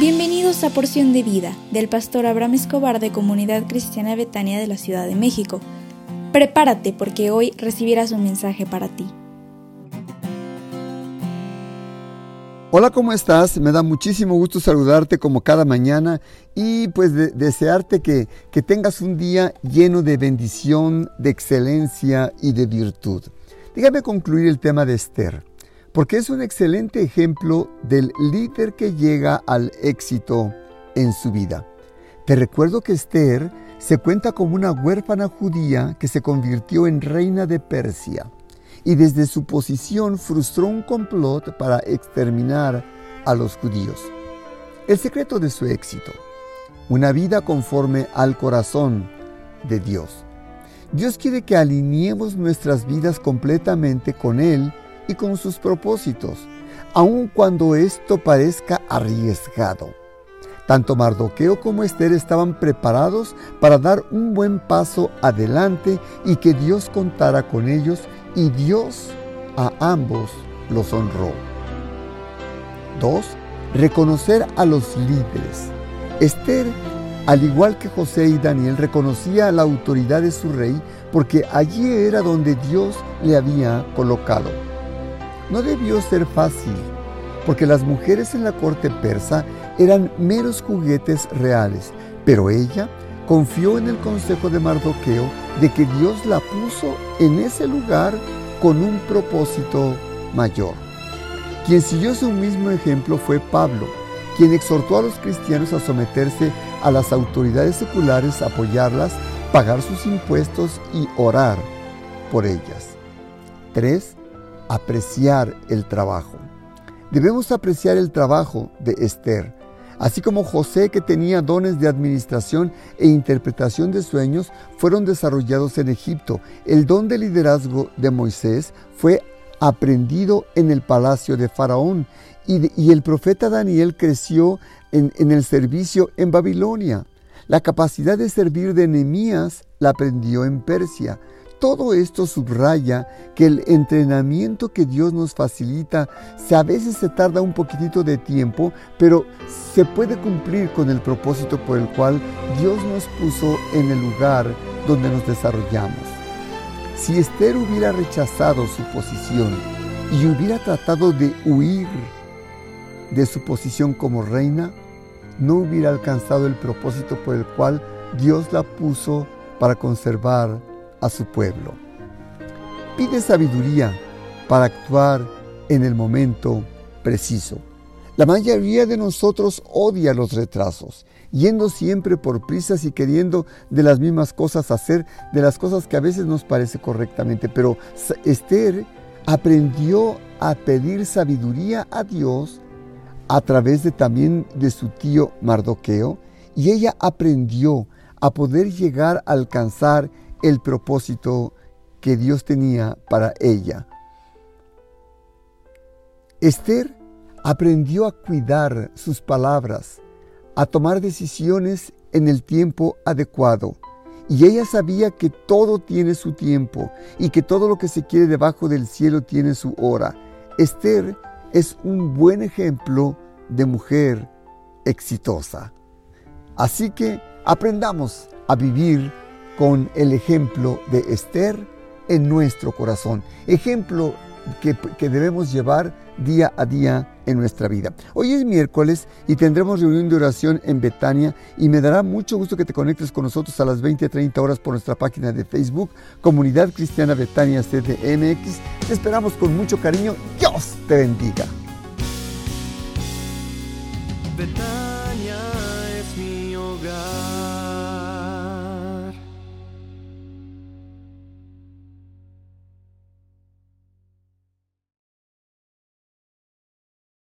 Bienvenidos a Porción de Vida del pastor Abraham Escobar de Comunidad Cristiana Betania de la Ciudad de México. Prepárate porque hoy recibirás un mensaje para ti. Hola, ¿cómo estás? Me da muchísimo gusto saludarte como cada mañana y pues desearte que, que tengas un día lleno de bendición, de excelencia y de virtud. Dígame concluir el tema de Esther porque es un excelente ejemplo del líder que llega al éxito en su vida. Te recuerdo que Esther se cuenta como una huérfana judía que se convirtió en reina de Persia y desde su posición frustró un complot para exterminar a los judíos. El secreto de su éxito, una vida conforme al corazón de Dios. Dios quiere que alineemos nuestras vidas completamente con Él y con sus propósitos, aun cuando esto parezca arriesgado. Tanto Mardoqueo como Esther estaban preparados para dar un buen paso adelante y que Dios contara con ellos y Dios a ambos los honró. 2. Reconocer a los líderes. Esther, al igual que José y Daniel, reconocía la autoridad de su rey porque allí era donde Dios le había colocado no debió ser fácil, porque las mujeres en la corte persa eran meros juguetes reales, pero ella confió en el consejo de Mardoqueo de que Dios la puso en ese lugar con un propósito mayor. Quien siguió su mismo ejemplo fue Pablo, quien exhortó a los cristianos a someterse a las autoridades seculares, apoyarlas, pagar sus impuestos y orar por ellas. 3 apreciar el trabajo. Debemos apreciar el trabajo de Esther, así como José que tenía dones de administración e interpretación de sueños fueron desarrollados en Egipto. El don de liderazgo de Moisés fue aprendido en el palacio de Faraón y, el profeta Daniel creció en, en el servicio en Babilonia. La capacidad de servir de Nehemías la aprendió en Persia. Todo esto subraya que el entrenamiento que Dios nos facilita a veces se tarda un poquitito de tiempo, pero se puede cumplir con el propósito por el cual Dios nos puso en el lugar donde nos desarrollamos. Si Esther hubiera rechazado su posición y hubiera tratado de huir de su posición como reina, no hubiera alcanzado el propósito por el cual Dios la puso para conservar a su pueblo. Pide sabiduría para actuar en el momento preciso. La mayoría de nosotros odia los retrasos, yendo siempre por prisas y queriendo de las mismas cosas hacer, de las cosas que a veces nos parece correctamente. Pero Esther aprendió a pedir sabiduría a Dios a través de también de su tío Mardoqueo y ella aprendió a poder llegar a alcanzar el propósito que Dios tenía para ella. Esther aprendió a cuidar sus palabras, a tomar decisiones en el tiempo adecuado. Y ella sabía que todo tiene su tiempo y que todo lo que se quiere debajo del cielo tiene su hora. Esther es un buen ejemplo de mujer exitosa. Así que aprendamos a vivir con el ejemplo de Esther en nuestro corazón. Ejemplo que, debemos llevar día a día en nuestra vida. Hoy es miércoles y tendremos reunión de oración en Betania y me dará mucho gusto que te conectes con nosotros a las 20 30 horas por nuestra página de Facebook, Comunidad Cristiana Betania CDMX. Te esperamos con mucho cariño. Dios te bendiga.